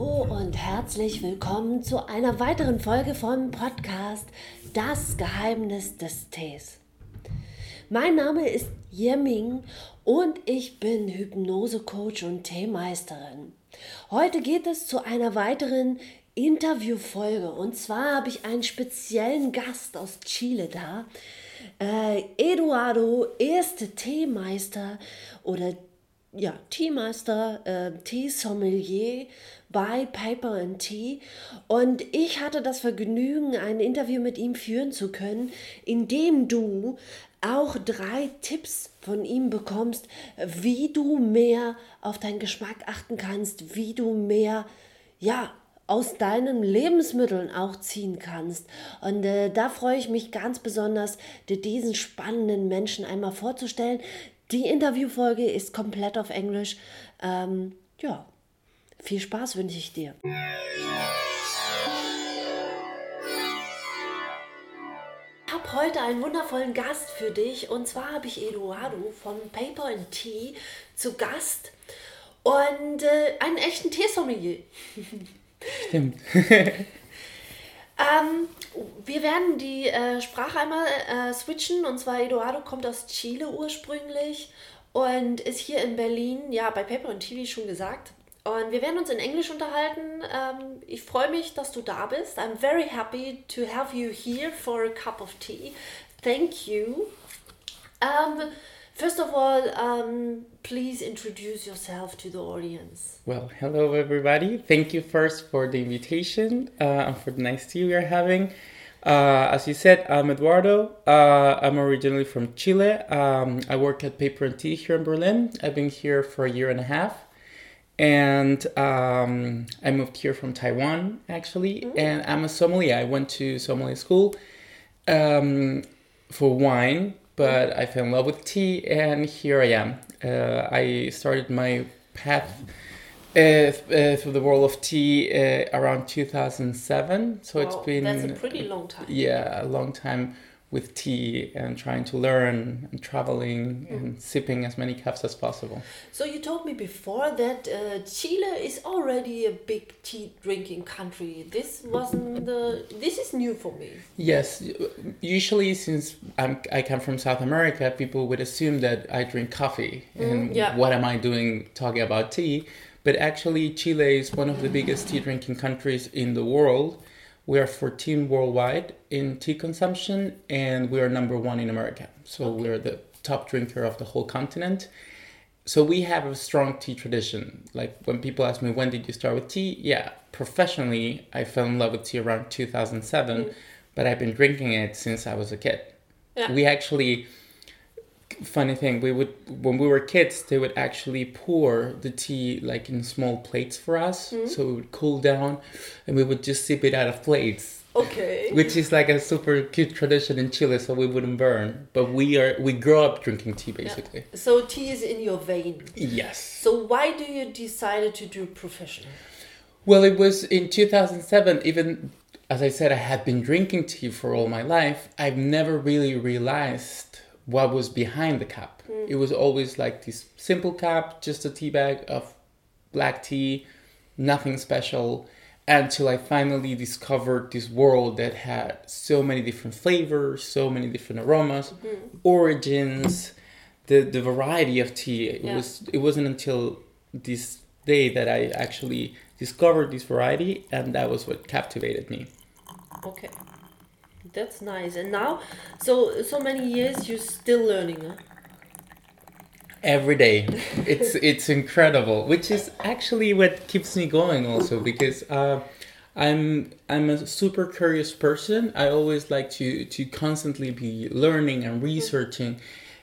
Hallo und herzlich willkommen zu einer weiteren Folge vom Podcast Das Geheimnis des Tees. Mein Name ist Yeming und ich bin Hypnosecoach und Teemeisterin. Heute geht es zu einer weiteren Interviewfolge und zwar habe ich einen speziellen Gast aus Chile da. Äh, Eduardo, erste Teemeister oder ja, Teemeister, äh, Teesommelier bei Paper and Tea. Und ich hatte das Vergnügen, ein Interview mit ihm führen zu können, in dem du auch drei Tipps von ihm bekommst, wie du mehr auf deinen Geschmack achten kannst, wie du mehr, ja, aus deinen Lebensmitteln auch ziehen kannst. Und äh, da freue ich mich ganz besonders, dir diesen spannenden Menschen einmal vorzustellen. Die Interviewfolge ist komplett auf Englisch. Ähm, ja, viel Spaß wünsche ich dir. Ich habe heute einen wundervollen Gast für dich und zwar habe ich Eduardo von Paper and Tea zu Gast und äh, einen echten Teesommelier. Stimmt. Ähm, wir werden die äh, Sprache einmal äh, switchen. Und zwar Eduardo kommt aus Chile ursprünglich und ist hier in Berlin, ja, bei Paper und TV schon gesagt. Und wir werden uns in Englisch unterhalten. Ähm, ich freue mich, dass du da bist. I'm very happy to have you here for a cup of tea. Thank you. Um, First of all, um, please introduce yourself to the audience. Well, hello everybody. Thank you first for the invitation uh, and for the nice tea we are having. Uh, as you said, I'm Eduardo. Uh, I'm originally from Chile. Um, I work at Paper and Tea here in Berlin. I've been here for a year and a half. And um, I moved here from Taiwan, actually. Mm. And I'm a sommelier. I went to sommelier school um, for wine but I fell in love with tea, and here I am. Uh, I started my path uh, uh, through the world of tea uh, around 2007. So wow, it's been that's a pretty long time. Yeah, a long time with tea and trying to learn and traveling mm. and sipping as many cups as possible. So you told me before that uh, Chile is already a big tea drinking country. This wasn't the. This is new for me. Yes, usually since I'm, I come from South America, people would assume that I drink coffee mm, and yeah. what am I doing talking about tea? But actually, Chile is one of the biggest tea drinking countries in the world we are 14 worldwide in tea consumption, and we are number one in America. So okay. we're the top drinker of the whole continent. So we have a strong tea tradition. Like when people ask me, when did you start with tea? Yeah, professionally, I fell in love with tea around 2007, mm. but I've been drinking it since I was a kid. Yeah. We actually funny thing we would when we were kids they would actually pour the tea like in small plates for us mm-hmm. so it would cool down and we would just sip it out of plates. Okay. Which is like a super cute tradition in chile so we wouldn't burn but we are we grow up drinking tea basically. Yeah. so tea is in your vein. Yes. So why do you decide to do professional? Well it was in 2007 even as i said i had been drinking tea for all my life i've never really realized what was behind the cup. Mm. It was always like this simple cup, just a tea bag of black tea, nothing special. Until I finally discovered this world that had so many different flavors, so many different aromas, mm-hmm. origins, the the variety of tea. It yeah. was it wasn't until this day that I actually discovered this variety, and that was what captivated me. Okay. That's nice. And now, so so many years, you're still learning, huh? Every day, it's it's incredible. Which is actually what keeps me going, also because uh, I'm I'm a super curious person. I always like to to constantly be learning and researching,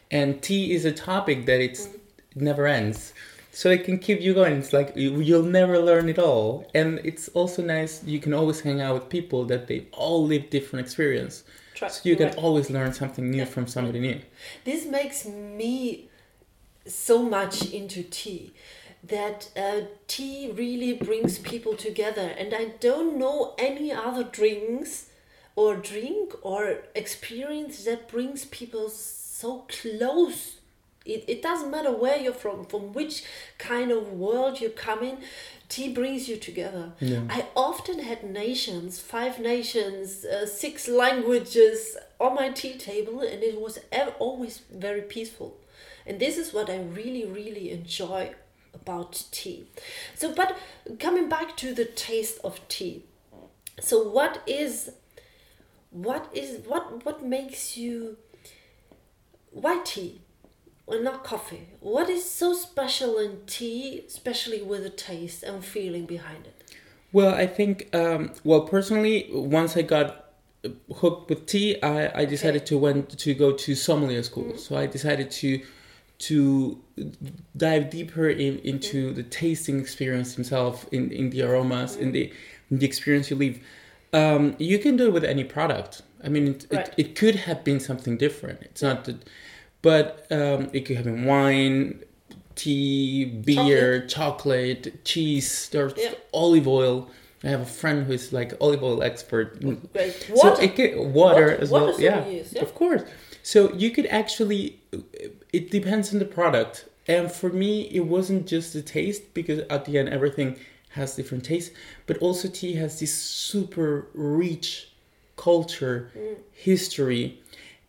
and tea is a topic that it's never ends so it can keep you going. It's like you'll never learn it all. And it's also nice you can always hang out with people that they all live different experience. Try, so you can right. always learn something new yeah. from somebody new. This makes me so much into tea that uh, tea really brings people together. And i don't know any other drinks or drink or experience that brings people so close it, it doesn't matter where you're from, from which kind of world you come in. tea brings you together. Yeah. I often had nations, five nations, uh, six languages on my tea table, and it was ev- always very peaceful. And this is what I really, really enjoy about tea. So, but coming back to the taste of tea. So, what is, what is, what what makes you white tea? Well, not coffee. What is so special in tea, especially with the taste and feeling behind it? Well, I think, um, well, personally, once I got hooked with tea, I, I decided okay. to went to go to sommelier school. Mm. So I decided to to dive deeper in, into mm. the tasting experience himself, in, in the aromas, mm. in the in the experience you leave. Um, you can do it with any product. I mean, it, right. it, it, could have been something different. It's not that but um, it could have been wine, tea, beer, chocolate, chocolate cheese, there's olive oil. I have a friend who's like olive oil expert. Great. Water. So it could, water, water as water well. Yeah, yeah, of course. So you could actually, it depends on the product. And for me, it wasn't just the taste because at the end everything has different tastes, but also tea has this super rich culture, mm. history,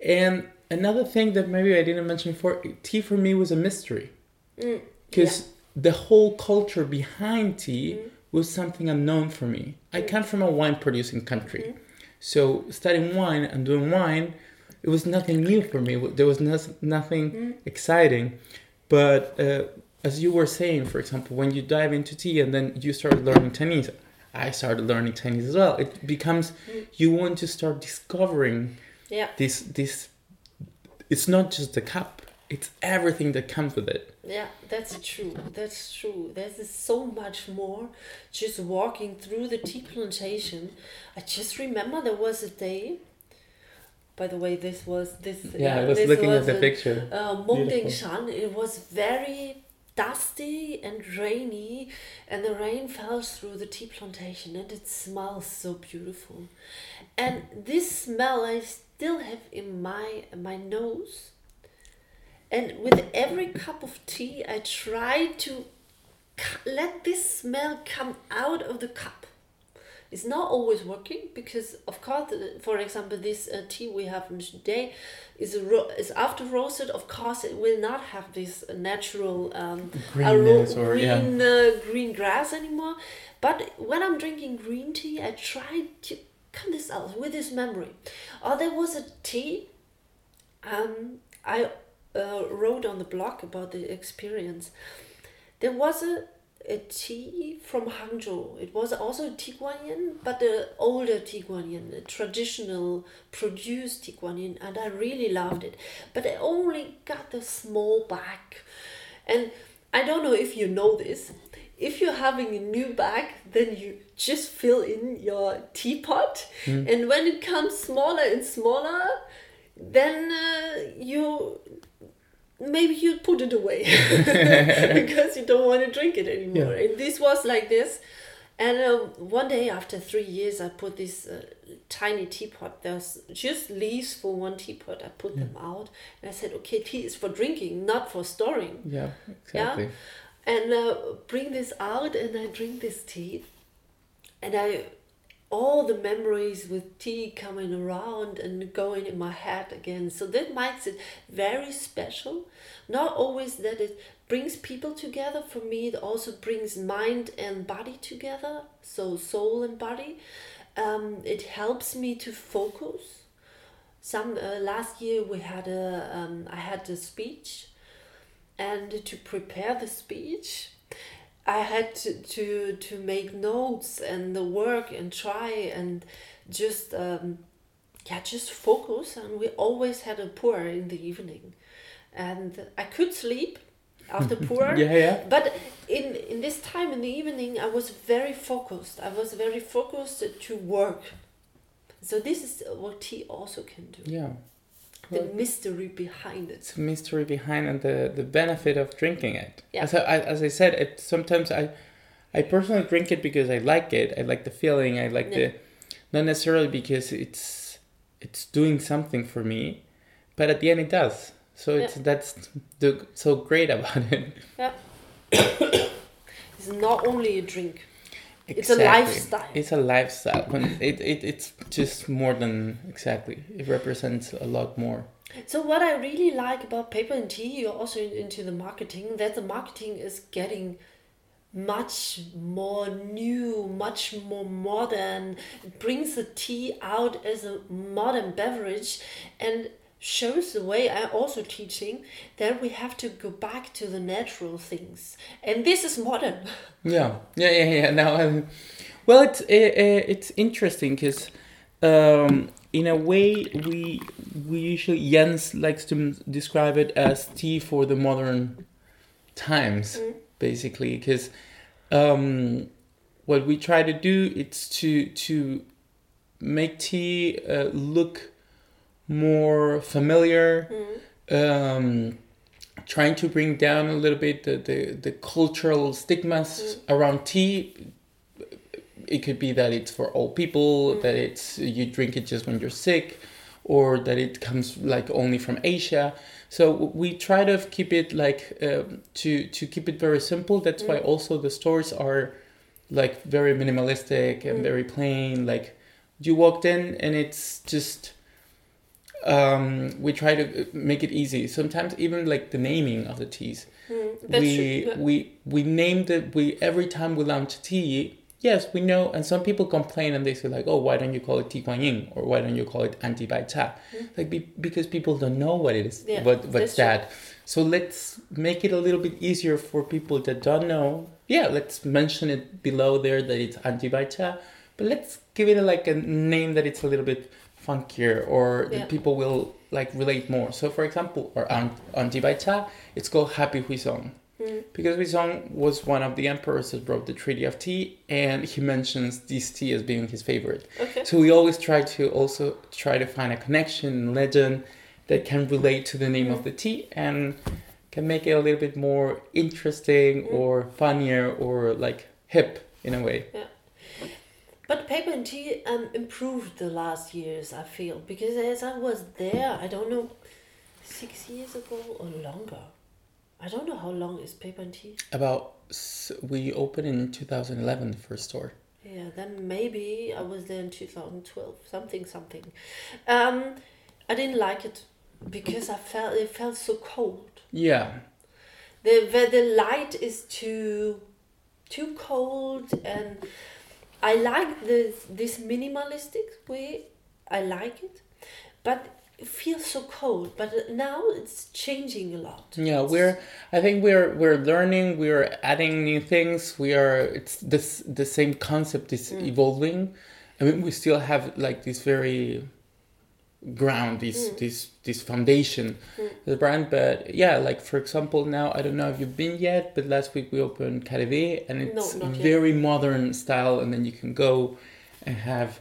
and another thing that maybe I didn't mention before, tea for me was a mystery. Because mm, yeah. the whole culture behind tea mm. was something unknown for me. I mm. come from a wine producing country. Mm-hmm. So studying wine and doing wine, it was nothing new for me. There was no, nothing mm. exciting. But uh, as you were saying, for example, when you dive into tea and then you start learning Chinese, I started learning Chinese as well. It becomes mm. you want to start discovering yeah. this this it's not just the cup. It's everything that comes with it. Yeah that's true. That's true. There's so much more just walking through the tea plantation. I just remember there was a day by the way this was this yeah, yeah i was looking was at the a, picture. uh, Mengdingshan. it was very dusty and rainy and the rain fell through the tea plantation and it smells so beautiful. And this smell i still have in my my nose. And with every cup of tea i try to let this smell come out of the cup. It's not always working because of course for example this uh, tea we have today is is after roasted of course it will not have this natural um, Greenness or, green yeah. uh, green grass anymore. But when i'm drinking green tea i try to come this out with this memory. Oh, there was a tea. Um, I uh, wrote on the blog about the experience. There was a, a tea from Hangzhou. It was also Tieguanyin, but the older Tieguanyin, the traditional produced Tieguanyin, and I really loved it. But I only got the small bag. And I don't know if you know this, if you're having a new bag, then you just fill in your teapot, mm. and when it comes smaller and smaller, then uh, you maybe you put it away because you don't want to drink it anymore. Yeah. And this was like this. And uh, one day after three years, I put this uh, tiny teapot. There's just leaves for one teapot. I put yeah. them out, and I said, "Okay, tea is for drinking, not for storing." Yeah, exactly. Yeah? And uh, bring this out and I drink this tea. And I all the memories with tea coming around and going in my head again. So that makes it very special. Not always that it brings people together. For me it also brings mind and body together. So soul and body. Um, it helps me to focus. Some uh, last year we had a um, I had a speech and to prepare the speech i had to, to, to make notes and the work and try and just um, yeah just focus. And we always had a pour in the evening. And i could sleep after pour yeah yeah. but in in this time in the evening i was very focused. I was very focused to work. So this is what tea also can do. Yeah the mystery behind it. Mystery behind and the, the benefit of drinking it. Yeah. As I, as I said, it sometimes I I personally drink it because I like it. I like the feeling. I like yeah. the not necessarily because it's it's doing something for me, but at the end it does. So it's yeah. that's the so great about it. Yeah. It's not only a drink. Exactly. It's a lifestyle. It's a lifestyle. it, it, it's just more than exactly. It represents a lot more. So what I really like about paper and tea, you're also into the marketing, that the marketing is getting much more new, much more modern. It brings the tea out as a modern beverage and shows the way I'm also teaching that we have to go back to the natural things, and this is modern. Yeah, yeah, yeah, yeah. Now, um, well, it's it, it's interesting because. Um, in a way, we we usually Jens likes to describe it as tea for the modern times, mm. basically, because um, what we try to do is to to make tea uh, look more familiar. Mm. Um, trying to bring down a little bit the, the, the cultural stigmas mm. around tea it could be that it's for old people, mm. that it's you drink it just when you're sick, or that it comes like only from Asia. So we try to keep it like um, to to keep it very simple. That's mm. why also the stores are like very minimalistic and mm. very plain. Like you walked in and it's just um, we try to make it easy. Sometimes even like the naming of the teas. Mm, we true. we we named it. We every time we launch tea, Yes, we know, and some people complain and they say like, "Oh, why don't you call it Tieguanyin or why don't you call it Anji cha?" Mm-hmm. Like be, because people don't know what it is, yeah, what what's that. True. So let's make it a little bit easier for people that don't know. Yeah, let's mention it below there that it's Anji cha, but let's give it a, like a name that it's a little bit funkier or yeah. that people will like relate more. So for example, or Anji cha, it's called Happy Huizong. Mm. Because Huizong was one of the emperors that wrote the Treaty of Tea, and he mentions this tea as being his favorite. Okay. So we always try to also try to find a connection, legend that can relate to the name mm. of the tea and can make it a little bit more interesting mm. or funnier or like hip in a way. Yeah. But paper and tea um, improved the last years, I feel, because as I was there, I don't know, six years ago or longer I don't know how long is Paper and Tea. About we opened in 2011 the first store. Yeah, then maybe I was there in 2012, something something. Um, I didn't like it because I felt it felt so cold. Yeah. The the, the light is too too cold and I like this this minimalistic way. I like it, but it feels so cold. But now it's changing a lot. Yeah we're i think we're we're learning we're adding new things. We are it's this the same concept is mm. evolving. I mean we still have like this very ground this mm. this this foundation mm. the brand. But yeah like for example now i don't know if you've been yet but last week we opened Caribé and it's no, very yet. modern style and then you can go and have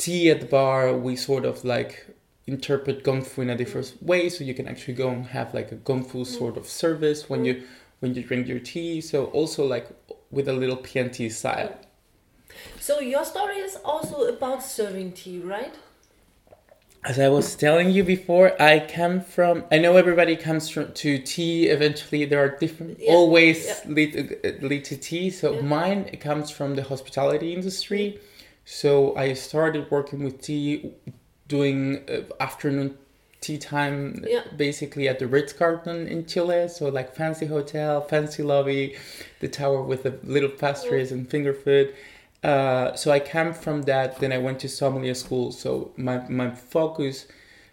tea at the bar. We sort of like interpret gongfu in a different way so you can actually go and have like a gongfu sort of service when you when you drink your tea. So also like with a little pnt style. So your story is also about serving tea right as I was telling you before, I come from. I know everybody comes from to tea. Eventually, there are different yeah. always yeah. Lead, lead to tea. So yeah. mine comes from the hospitality industry. So I started working with tea doing uh, afternoon tea time basically at the Ritz Carlton in Chile. So like fancy hotel, fancy lobby, the tower with the little pastries and finger food. Uh, so I came from that. Then I went to sommelier school. So my my focus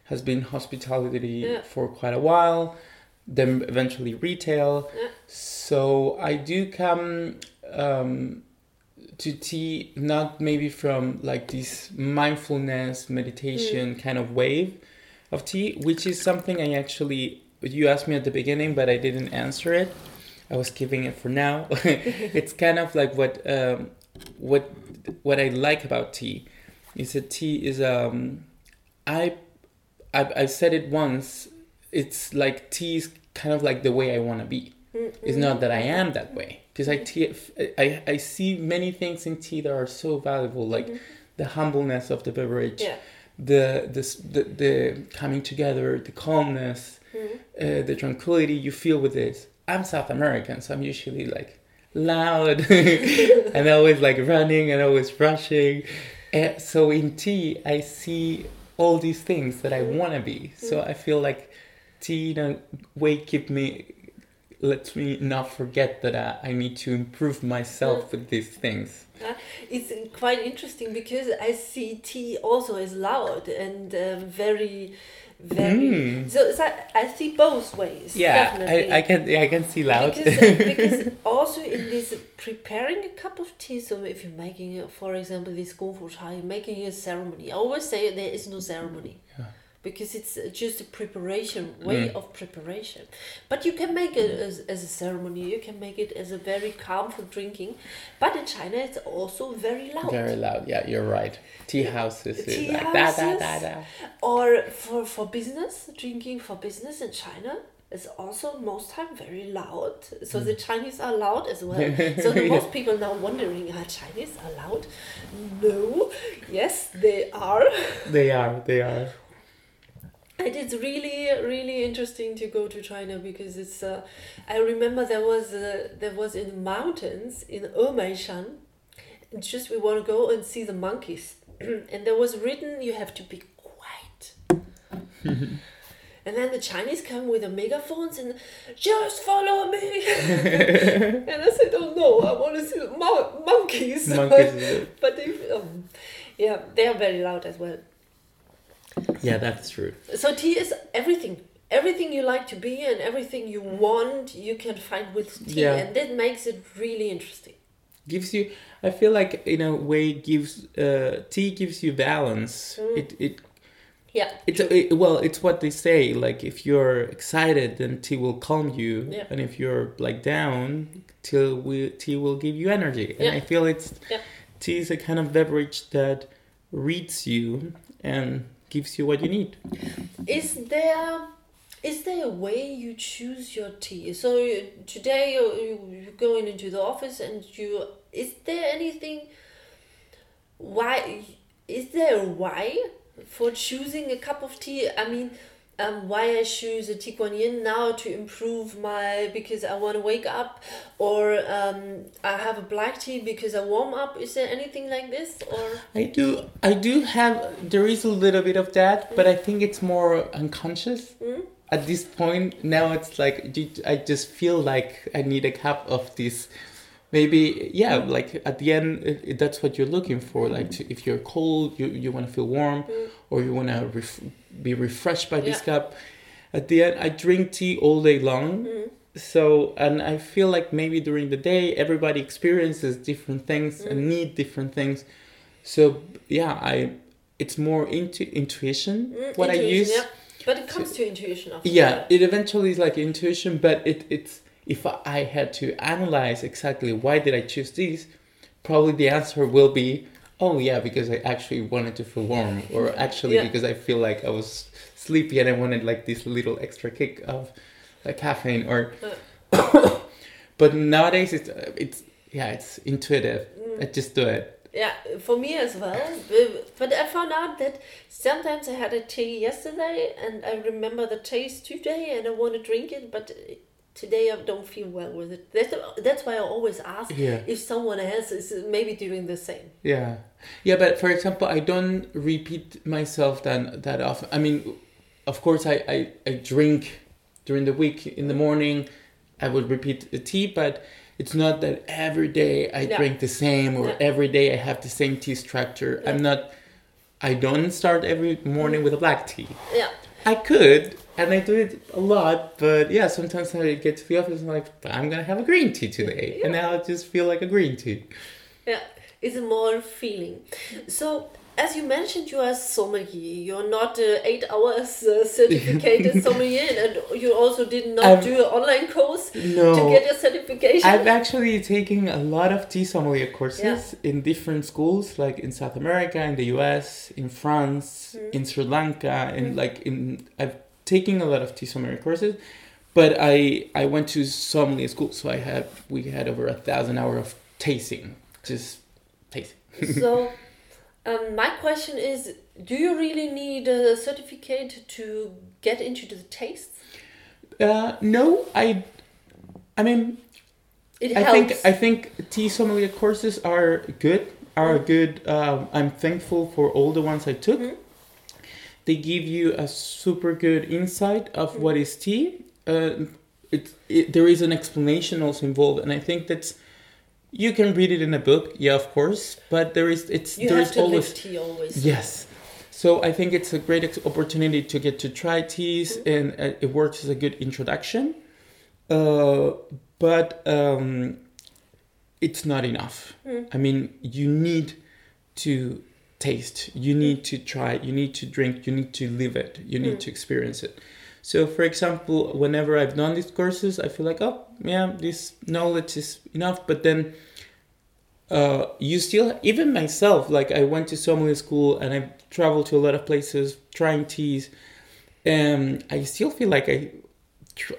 has been hospitality yeah. for quite a while. Then eventually retail. Yeah. So I do come. Um, to tea not maybe from like this mindfulness meditation mm. kind of wave of tea which is something i actually you asked me at the beginning but i didn't answer it i was keeping it for now it's kind of like what um, what what i like about tea is that tea is um i i, I said it once it's like tea is kind of like the way i want to be mm it's not that i am that way because I, tea, I, I see many things in tea that are so valuable, like mm-hmm. the humbleness of the beverage, yeah. the, the, the, the coming together, the calmness, mm-hmm. uh, the tranquility you feel with this. I'm South American, so I'm usually like loud and always like running and always rushing. And so in tea, I see all these things that I want to be. So I feel like tea in a way keep me lets me not forget that I, I need to improve myself with these things. Uh, it's quite interesting because I see tea also as loud and uh, very very mm. so, so I see both ways yeah I, I can yeah, I can see loud because, because also in this preparing a cup of tea so if you're making for example this gongfu cha you're making a ceremony I always say there is no ceremony. Yeah because it's just a preparation way mm. of preparation but you can make it as, as a ceremony you can make it as a very calm for drinking but in china it's also very loud very loud yeah you're right tea houses tea like houses, da, da, da, or for for business drinking for business in china is also most time very loud. So mm. the Chinese are loud as well. So the most people now wondering, are Chinese are loud? No. Yes, they are. They are. They are and it's really really interesting to go to China because it's uh, I remember there was uh, there was in the mountains in Emeishan just we want to go and see the monkeys. And there was written you have to be quiet. And then the Chinese come with the megaphones and just follow me. And I said oh no I want to see the mon- monkeys, monkeys but they, um, yeah they are very loud as well yeah, that's true. So tea is everything. Everything you like to be and everything you want, you can find with tea, yeah. and that makes it really interesting. Gives you, I feel like in a way, gives uh, tea gives you balance. Mm. It it yeah. It's it, well, it's what they say. Like if you're excited, then tea will calm you, yeah. and if you're like down, tea will tea will give you energy. And yeah. I feel it's yeah. tea is a kind of beverage that reads you and gives you what you need. Is there is there a way you choose your tea? So today you, you're going into the office and you is there anything why is there a why for choosing a cup of tea? I mean, um, why I choose a Yin now to improve my because I want to wake up, or um, I have a black tea because I warm up. Is there anything like this, or I do I do have there is a little bit of that, mm. but I think it's more unconscious. Mm. At this point now, it's like I just feel like I need a cup of this maybe yeah like at the end it, it, that's what you're looking for like to, if you're cold you, you want to feel warm mm. or you want to ref- be refreshed by yeah. this cup at the end i drink tea all day long mm. so and i feel like maybe during the day everybody experiences different things mm. and need different things so yeah i it's more into intuition mm, what intuition, i use yeah. but it comes to, to intuition yeah it eventually is like intuition but it it's if I had to analyze exactly why did I choose these, probably the answer will be, oh yeah, because I actually wanted to feel warm, or actually yeah. because I feel like I was sleepy and I wanted like this little extra kick of like caffeine, or. Uh. but nowadays it's it's yeah it's intuitive. Mm. I just do it. Yeah, for me as well. But I found out that sometimes I had a tea yesterday and I remember the taste today and I want to drink it, but today I don't feel well with it. That's, that's why I always ask yeah. if someone else is maybe doing the same. Yeah, yeah. But for example, I don't repeat myself that that often. I mean, of course, I I, I drink during the week in the morning. I would repeat the tea, but it's not that every day I no. drink the same or no. every day I have the same tea structure. No. I'm not. I don't start every morning with a black tea. Yeah. I could, and I do it a lot, but yeah, sometimes I get to the office and I'm like, I'm gonna have a green tea today, yeah. and now I just feel like a green tea. Yeah, it's a more feeling. So as you mentioned, you are sommelier. You're not uh, eight hours uh, certificated sommelier, and you also did not I've, do an online course no, to get your certification. I've actually taken a lot of tea sommelier courses yeah. in different schools, like in South America, in the U.S., in France, mm. in Sri Lanka, and mm. like in I've taken a lot of tea sommelier courses. But I I went to sommelier school, so I had we had over a thousand hour of tasting, just tasting. so um, my question is do you really need a certificate to get into the tastes? Uh, no, I. I mean, it I helps. think I think tea sommelier courses are good. Are Mm. good. Um, I'm thankful for all the ones I took. Mhm. They give you a super good insight of what is tea. Uh, it, it there is an explanation also involved, and I think that's you can read it in a book, yeah, of course, but there is it's you there is always tea always. Yes. So I think it's a great ex- opportunity to get to try teas, Mm-hmm. and uh, it works as a good introduction. Uh, but um, it's not enough. Mm. I mean, you need to taste, you need to try, you need to drink, you need to live it, you need Mm. to experience it. So, for example, whenever I've done these courses, I feel like, oh, yeah, this knowledge is enough. But then uh, you still, even myself, like I went to sommelier school and I traveled to a lot of places trying teas, and I still feel like I,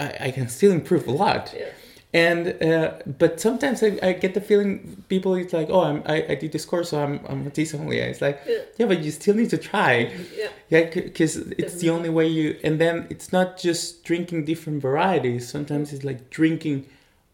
I I can still improve a lot. Yeah. And uh, but sometimes I, I get the feeling people it's like oh I'm, I I did this course so I'm I'm a tea sommelier. It's like Yeah. yeah but you still need to try Yeah. yeah because it's the only way you and then it's not just drinking different varieties. Sometimes it's like drinking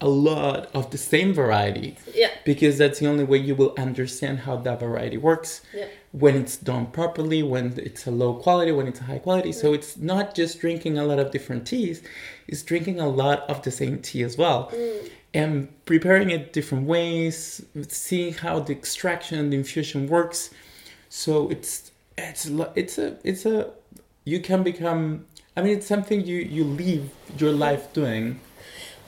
a lot of the same variety Yeah. because that's the only way you will understand how that variety works Yeah. when it's done properly when it's a low quality when it's a high quality. So mm. it's not just drinking a lot of different teas it's drinking a lot of the same tea as well mm. and preparing it different ways seeing how the extraction and the infusion works. So it's it's it's a it's a you can become i mean it's something you you live your life doing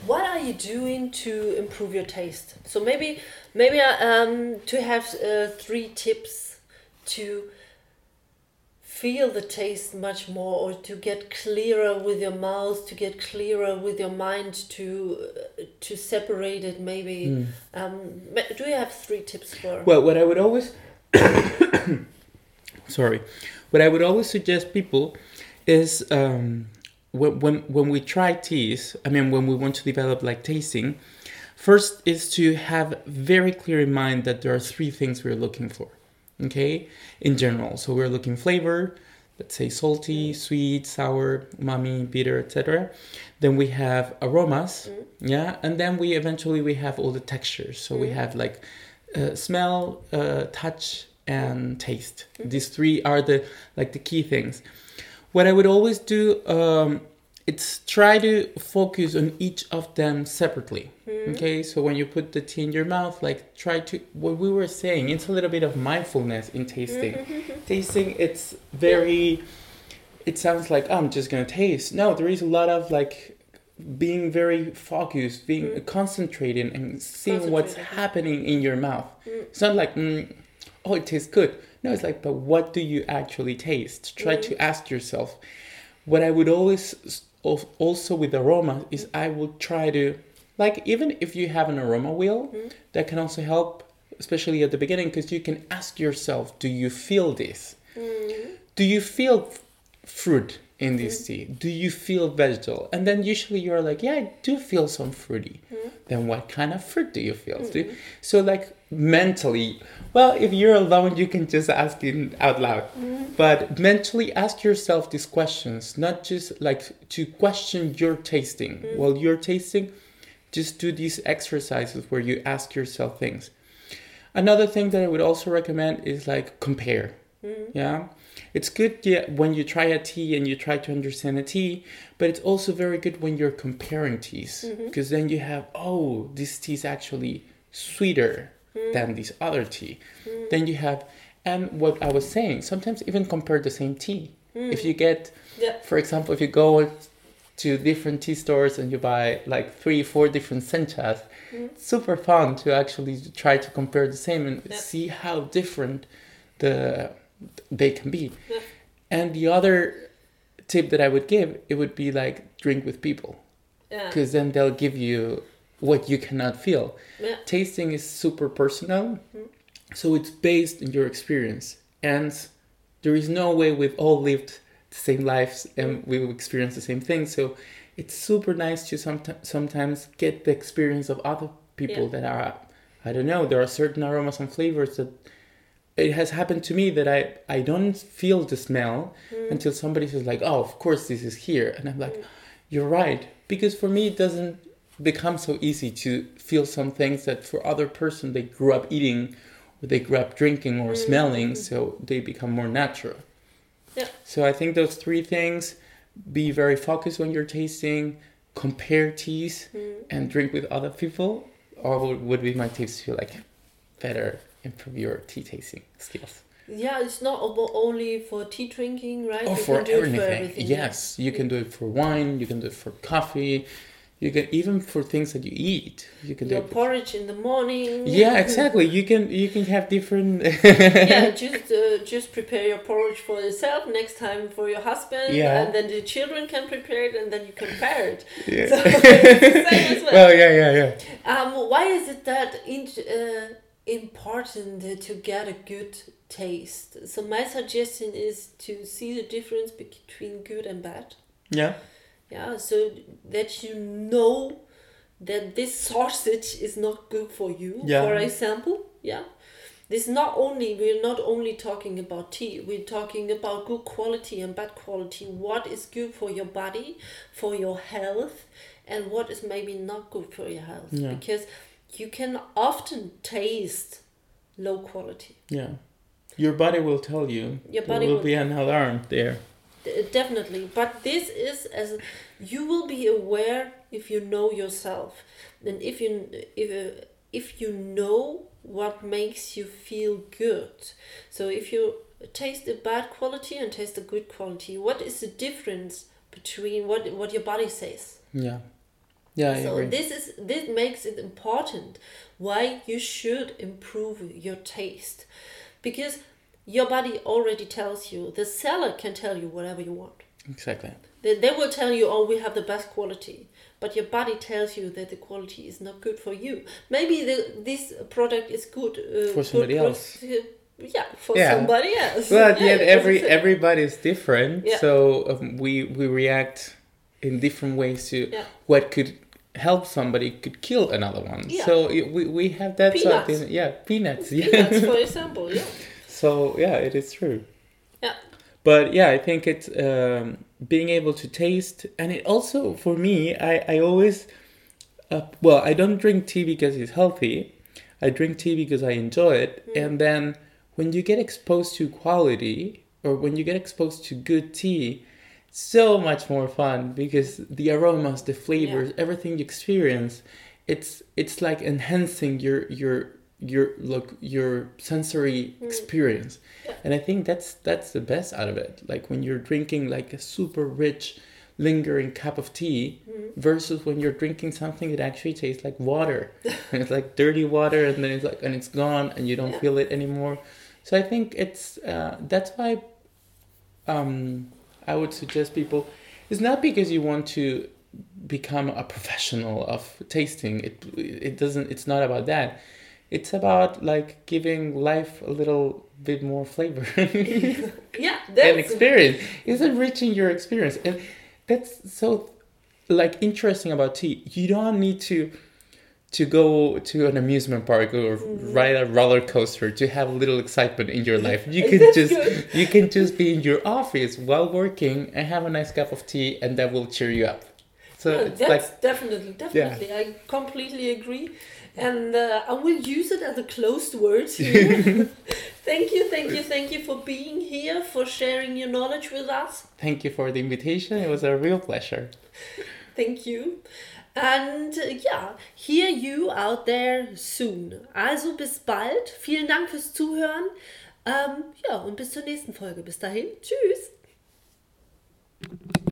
What are you doing to improve your taste? So maybe, maybe uh, um, to have uh, three tips to feel the taste much more, or to get clearer with your mouth, to get clearer with your mind, to uh, to separate it. Maybe. Um, do you have three tips for? Well, what I would always sorry, what I would always suggest people is um, when, when when we try teas. I mean, when we want to develop like tasting, first is to have very clear in mind that there are three things we're looking for. Okay, in general, so we're looking flavor. Let's say salty, sweet, sour, umami, bitter, etc. Then we have aromas, yeah, and then we eventually we have all the textures. So we have like uh, smell, uh, touch, and taste. These three are the like the key things. What I would always do, um, it's try to focus on each of them separately. Okay, so when you put the tea in your mouth, like try to what we were saying. It's a little bit of mindfulness in tasting. tasting, it's very. It sounds like oh, I'm just gonna taste. No, there is a lot of like being very focused, being concentrating, and seeing what's happening in your mouth. It's not like mm, oh, it tastes good. No, it's like, but what do you actually taste? Try to mm. ask yourself. What I would always also with aroma is I would try to, like, even if you have an aroma wheel, mm. that can also help, especially at the beginning, because you can ask yourself, do you feel this? Mm. Do you feel fruit in this tea? Do you feel vegetable? And then usually you're like, yeah, I do feel some fruity. Then what kind of fruit do you feel? Do- So like mentally, well, if you're alone, you can just ask it out loud. Mm-hmm. But mentally ask yourself these questions, not just like to question your tasting. Mm-hmm. While you're tasting, just do these exercises where you ask yourself things. Another thing that I would also recommend is like compare. Mm-hmm. Yeah. It's good yeah, when you try a tea and you try to understand a tea, but it's also very good when you're comparing teas because then you have, oh, this tea is actually sweeter than this other tea. Then you have, and what I was saying, sometimes even compare the same tea. Hmm. If you get, Yeah. for example, if you go to different tea stores and you buy like three, four different senchas, it's super fun to actually try to compare the same and Yeah. see how different the they can be. Yeah. And the other tip that I would give, it would be like drink with people Yeah. because then they'll give you what you cannot feel. Yeah. Tasting is super personal, mm-hmm. so it's based on your experience, and there is no way we've all lived the same lives and mm-hmm. we've experienced the same things. So it's super nice to sometimes sometimes get the experience of other people Yeah. that are, I don't know, there are certain aromas and flavors that it has happened to me that I I don't feel the smell mm-hmm. until somebody says like, oh, of course this is here, and I'm like, you're right, because for me it doesn't becomes so easy to feel some things that for other person they grew up eating or they grew up drinking or mm-hmm. smelling so they become more natural yeah so i think those three things be very focused when you're tasting compare teas mm. and drink with other people or would be my tips to like better improve your tea tasting skills yeah, it's not only for tea drinking, right? Oh, you for, everything. for everything. Yes, you can do it for wine. You can do it for coffee. You can even for things that you eat. You can Your do porridge in the morning. Yeah, exactly. You can you can have different. yeah, just uh, just prepare your porridge for yourself. Next time for your husband. Yeah. And then the children can prepare it, and then you can pair it. Yeah. So well. well. yeah, yeah, yeah. Um, why is it that in, uh, important to get a good taste? So my suggestion is to see the difference between good and bad. Yeah yeah so that you know that this sausage is not good for you yeah. for example. Yeah. This not only we're not only talking about tea we're talking about good quality and bad quality. What is good for your body for your health and what is maybe not good for your health. Yeah. because you can often taste low quality. Yeah. Your body will tell you your body there will, will be an alarm there definitely. But this is as you will be aware if you know yourself. And if you if uh, if you know what makes you feel good. So if you taste a bad quality and taste a good quality what is the difference between what what your body says? Yeah. Yeah so this is this makes it important why you should improve your taste. Because your body already tells you the seller can tell you whatever you want exactly they, they will tell you oh we have the best quality but your body tells you that the quality is not good for you maybe the, this product is good uh, for somebody good else yeah for yeah. somebody else well at the end every everybody is different yeah. so um, we we react in different ways to yeah. what could help somebody could kill another one yeah. so we, we have that peanuts. sort of, yeah peanuts, peanuts for example yeah so yeah, it is true. Yeah. But yeah, I think it's um, being able to taste, and it also for me, I I always, uh, well, I don't drink tea because it's healthy. I drink tea because I enjoy it, mm. and then when you get exposed to quality or when you get exposed to good tea, so much more fun because the aromas, the flavors, yeah. everything you experience, it's it's like enhancing your your your look your sensory mm. experience. And i think that's that's the best out of it. Like when you're drinking like a super rich lingering cup of tea mm. versus when you're drinking something that actually tastes like water. And it's like dirty water and then it's like and it's gone and you don't yeah. feel it anymore. So i think it's uh, that's why um, i would suggest people it's not because you want to become a professional of tasting. It it doesn't it's not about that it's about like giving life a little bit more flavor. Yeah and experience. It's enriching your experience. And that's so like interesting about tea. You don't need to to go to an amusement park or mm-hmm. ride a roller coaster to have a little excitement in your life. You can just good? you can just be in your office while working and have a nice cup of tea and that will cheer you up so yeah, that's like, definitely definitely yeah. i completely agree and uh, I will use it as a closed word here. thank you, thank you, thank you for being here, for sharing your knowledge with us. Thank you for the invitation. It was a real pleasure. Thank you. And uh, ja, hear you out there soon. Also bis bald. Vielen Dank fürs Zuhören. Ähm, ja, und bis zur nächsten Folge. Bis dahin. Tschüss.